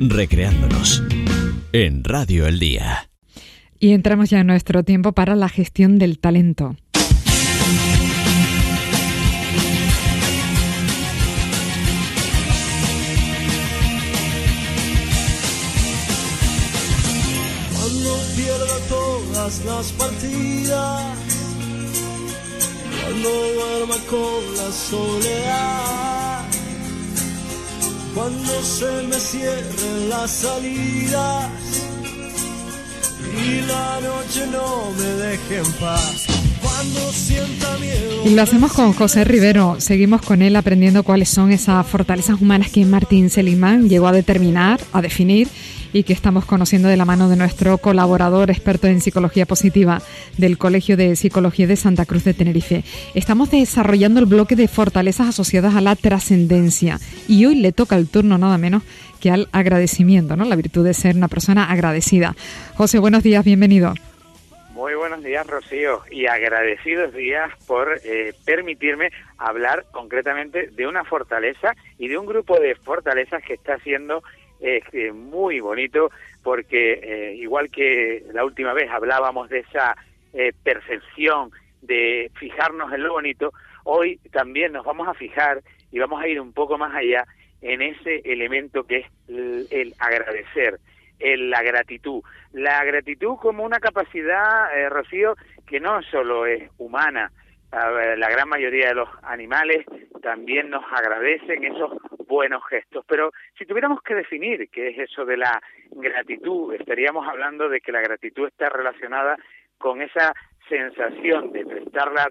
recreándonos en Radio El Día. Y entramos ya en nuestro tiempo para la gestión del talento. Cuando pierda todas las partidas, cuando duerma con la soledad, cuando se me cierren las salidas y la noche no me deje en paz. Cuando sienta miedo. Y lo hacemos con José Rivero. Seguimos con él aprendiendo cuáles son esas fortalezas humanas que Martín Seligman llegó a determinar, a definir y que estamos conociendo de la mano de nuestro colaborador experto en psicología positiva del Colegio de Psicología de Santa Cruz de Tenerife. Estamos desarrollando el bloque de fortalezas asociadas a la trascendencia y hoy le toca el turno nada menos que al agradecimiento, ¿no? La virtud de ser una persona agradecida. José, buenos días, bienvenido. Muy buenos días, Rocío, y agradecidos días por eh, permitirme hablar concretamente de una fortaleza y de un grupo de fortalezas que está siendo es eh, muy bonito porque eh, igual que la última vez hablábamos de esa eh, percepción de fijarnos en lo bonito, hoy también nos vamos a fijar y vamos a ir un poco más allá en ese elemento que es el, agradecer, el, la gratitud. La gratitud como una capacidad, Rocío, que no solo es humana, la gran mayoría de los animales también nos agradecen esos buenos gestos. Pero si tuviéramos que definir qué es eso de la gratitud, estaríamos hablando de que la gratitud está relacionada con esa sensación de prestar la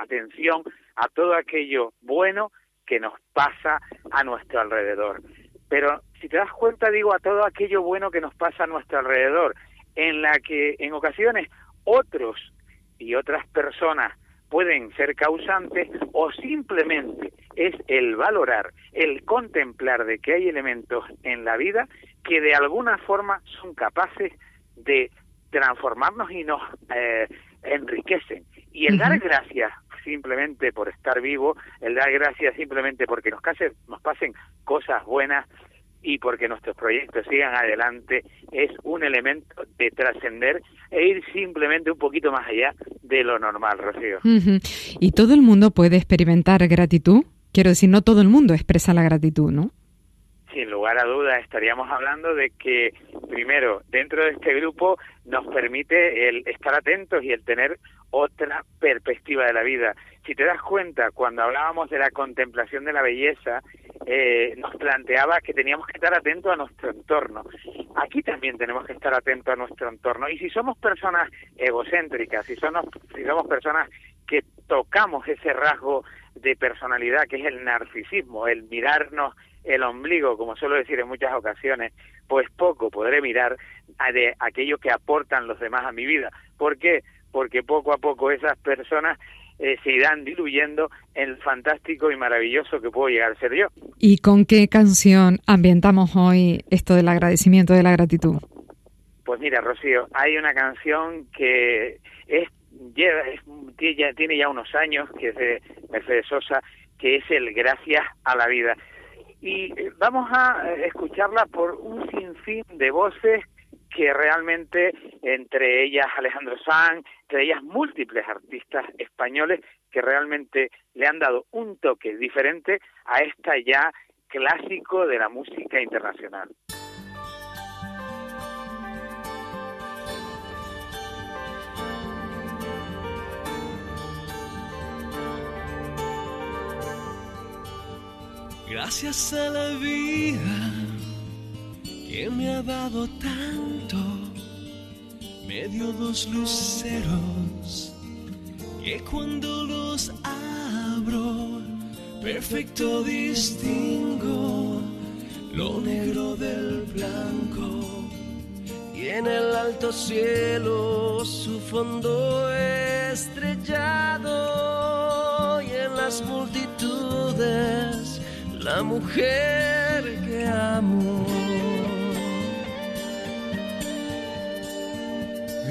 atención a todo aquello bueno que nos pasa a nuestro alrededor. Pero si te das cuenta, digo, a todo aquello bueno que nos pasa a nuestro alrededor, en la que en ocasiones otros y otras personas pueden ser causantes o simplemente es el valorar, el contemplar de que hay elementos en la vida que de alguna forma son capaces de transformarnos y nos eh, enriquecen. Y el dar gracias simplemente por estar vivo, el dar gracias simplemente porque nos, nos pasen cosas buenas, y porque nuestros proyectos sigan adelante es un elemento de trascender e ir simplemente un poquito más allá de lo normal, Rocío. ¿Y todo el mundo puede experimentar gratitud? Quiero decir, no todo el mundo expresa la gratitud, ¿no? Sin lugar a dudas, estaríamos hablando de que, primero, dentro de este grupo nos permite el estar atentos y el tener otra perspectiva de la vida. Si te das cuenta, cuando hablábamos de la contemplación de la belleza, eh, nos planteaba que teníamos que estar atentos a nuestro entorno. Aquí también tenemos que estar atentos a nuestro entorno. Y si somos personas egocéntricas, si somos, si somos personas que tocamos ese rasgo de personalidad que es el narcisismo, el mirarnos el ombligo, como suelo decir en muchas ocasiones, pues poco podré mirar a de aquello que aportan los demás a mi vida. ¿Por qué? Porque poco a poco esas personas eh, se irán diluyendo en el fantástico y maravilloso que puedo llegar a ser yo. ¿Y con qué canción ambientamos hoy esto del agradecimiento, de la gratitud? Pues mira, Rocío, hay una canción que es, lleva, tiene ya unos años, que es de Mercedes Sosa, que es el Gracias a la Vida. Y eh, vamos a eh, escucharla por un sinfín de voces que realmente entre ellas Alejandro Sanz, entre ellas múltiples artistas españoles que realmente le han dado un toque diferente a esta ya clásico de la música internacional. Gracias a la vida que me ha dado tanto, medio dos luceros que cuando los abro, perfecto distingo lo negro del blanco. Y en el alto cielo su fondo estrellado y en las multitudes la mujer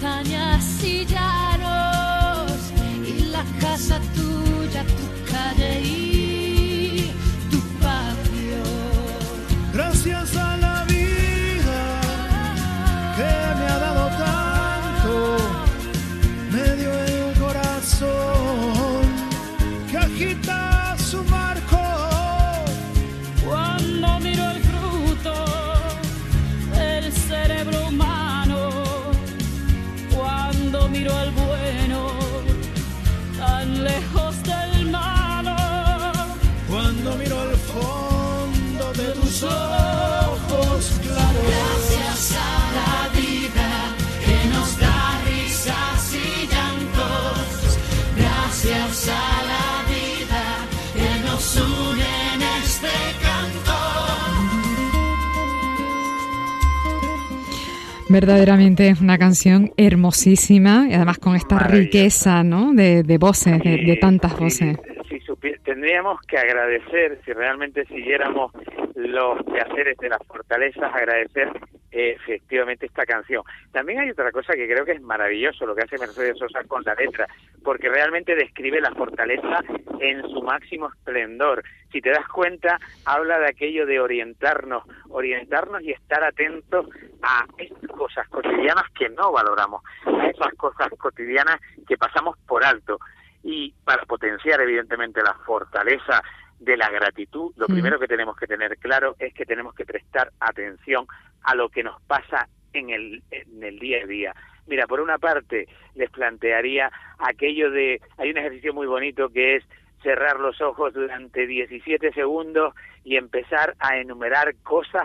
montañas y y la casa tuya, tu calle y tu patio. Gracias Verdaderamente es una canción hermosísima y además con esta riqueza ¿no? de, de voces, de, de tantas si- voces. si supi- tendríamos que agradecer, si realmente siguiéramos los quehaceres de las fortalezas, agradecer eh, efectivamente esta canción. También hay otra cosa que creo que es maravilloso lo que hace Mercedes Sosa con la letra, porque realmente describe la fortaleza en su máximo esplendor. Si te das cuenta, habla de aquello de orientarnos, orientarnos y estar atentos a estas cosas cotidianas que no valoramos, a esas cosas cotidianas que pasamos por alto y para potenciar evidentemente la fortaleza de la gratitud, lo primero que tenemos que tener claro es que tenemos que prestar atención a lo que nos pasa en el, en el día a día. Mira, por una parte les plantearía aquello de, hay un ejercicio muy bonito que es cerrar los ojos durante 17 segundos y empezar a enumerar cosas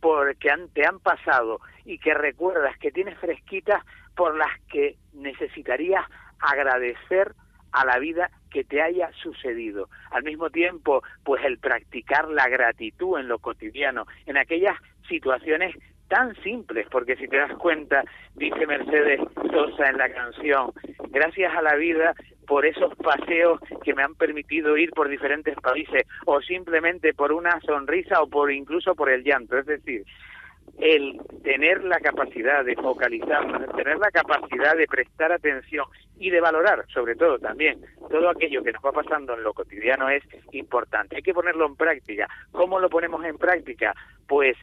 porque han- te han pasado y que recuerdas que tienes fresquitas por las que necesitarías agradecer a la vida que te haya sucedido. Al mismo tiempo, pues el practicar la gratitud en lo cotidiano, en aquellas situaciones tan simples, porque si te das cuenta, dice Mercedes Sosa en la canción, gracias a la vida por esos paseos que me han permitido ir por diferentes países, o simplemente por una sonrisa o por incluso por el llanto. Es decir, el tener la capacidad de focalizarnos, el tener la capacidad de prestar atención y de valorar, sobre todo también, todo aquello que nos va pasando en lo cotidiano es importante. Hay que ponerlo en práctica. ¿Cómo lo ponemos en práctica? Pues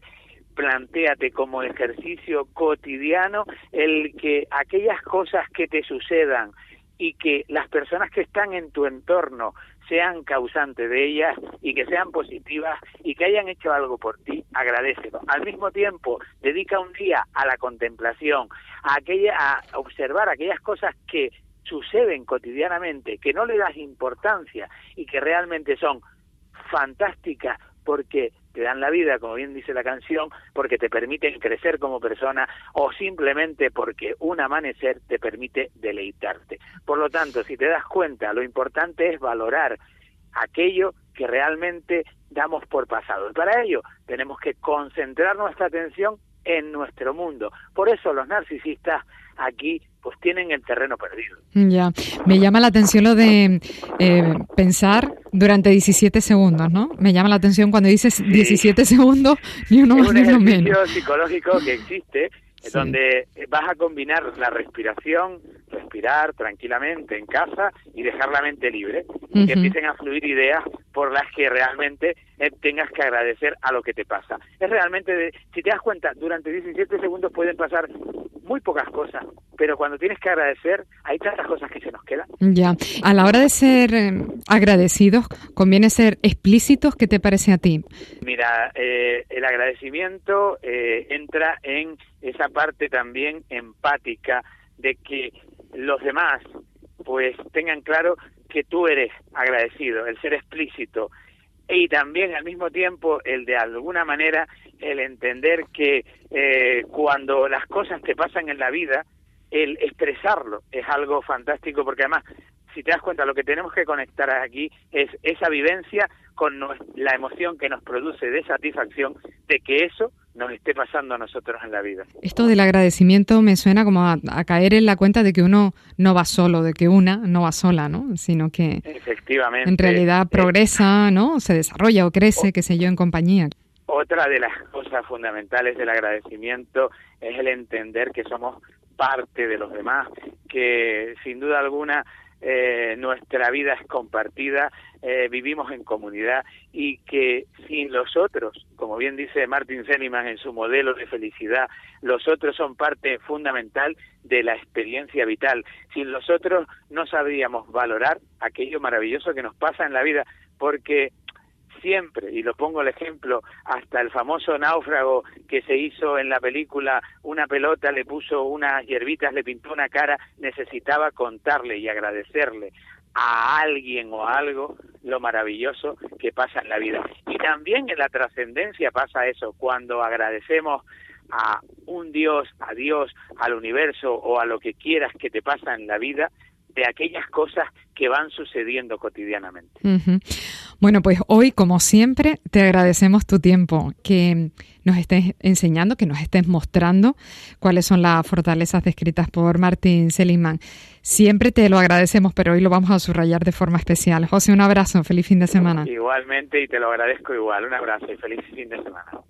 plantéate como ejercicio cotidiano el que aquellas cosas que te sucedan y que las personas que están en tu entorno sean causantes de ellas y que sean positivas y que hayan hecho algo por ti, agradecelo. Al mismo tiempo, dedica un día a la contemplación, a aquella a observar aquellas cosas que suceden cotidianamente, que no le das importancia y que realmente son fantásticas porque te dan la vida, como bien dice la canción, porque te permiten crecer como persona o simplemente porque un amanecer te permite deleitarte. Por lo tanto, si te das cuenta, lo importante es valorar aquello que realmente damos por pasado. Y para ello tenemos que concentrar nuestra atención en nuestro mundo. Por eso los narcisistas aquí pues tienen el terreno perdido. Ya, me llama la atención lo de eh, pensar durante 17 segundos, ¿no? Me llama la atención cuando dices 17 segundos, ni uno es más un ni uno menos. ejercicio psicológico que existe Sí. donde vas a combinar la respiración, respirar tranquilamente en casa y dejar la mente libre y que Ujú. empiecen a fluir ideas por las que realmente eh, tengas que agradecer a lo que te pasa. Es realmente, de- si te das cuenta, durante 17 segundos pueden pasar muy pocas cosas, pero cuando tienes que agradecer, hay tantas cosas que se nos quedan. Ya, a la hora de ser eh, agradecidos, conviene ser explícitos. ¿Qué te parece a ti? Mira, eh, el agradecimiento eh, entra en esa parte también empática de que los demás pues tengan claro que tú eres agradecido, el ser explícito y también al mismo tiempo el de alguna manera el entender que eh, cuando las cosas te pasan en la vida, el expresarlo es algo fantástico porque además si te das cuenta, lo que tenemos que conectar aquí es esa vivencia con la emoción que nos produce de satisfacción de que eso nos esté pasando a nosotros en la vida. Esto del agradecimiento me suena como a, caer en la cuenta de que uno no va solo, de que una no va sola, ¿no? Sino que Efectivamente, en realidad progresa, ¿no? Se desarrolla o crece, qué sé yo, en compañía. Otra de las cosas fundamentales del agradecimiento es el entender que somos parte de los demás, que sin duda alguna eh, nuestra vida es compartida, eh, vivimos en comunidad y que sin los otros, como bien dice Martin Seligman en su modelo de felicidad, los otros son parte fundamental de la experiencia vital. Sin los otros no sabríamos valorar aquello maravilloso que nos pasa en la vida, porque siempre, y lo pongo el ejemplo, hasta el famoso náufrago que se hizo en la película, una pelota le puso unas hierbitas, le pintó una cara, necesitaba contarle y agradecerle a alguien o a algo lo maravilloso que pasa en la vida. Y también en la trascendencia pasa eso, cuando agradecemos a un Dios, a Dios, al universo o a lo que quieras que te pasa en la vida, de aquellas cosas que van sucediendo cotidianamente. Bueno, pues hoy, como siempre, te agradecemos tu tiempo, que nos estés enseñando, que nos estés mostrando cuáles son las fortalezas descritas por Martín Seligman. Siempre te lo agradecemos, pero hoy lo vamos a subrayar de forma especial. José, un abrazo, feliz fin de semana. Igualmente, y te lo agradezco igual. Un abrazo y feliz fin de semana.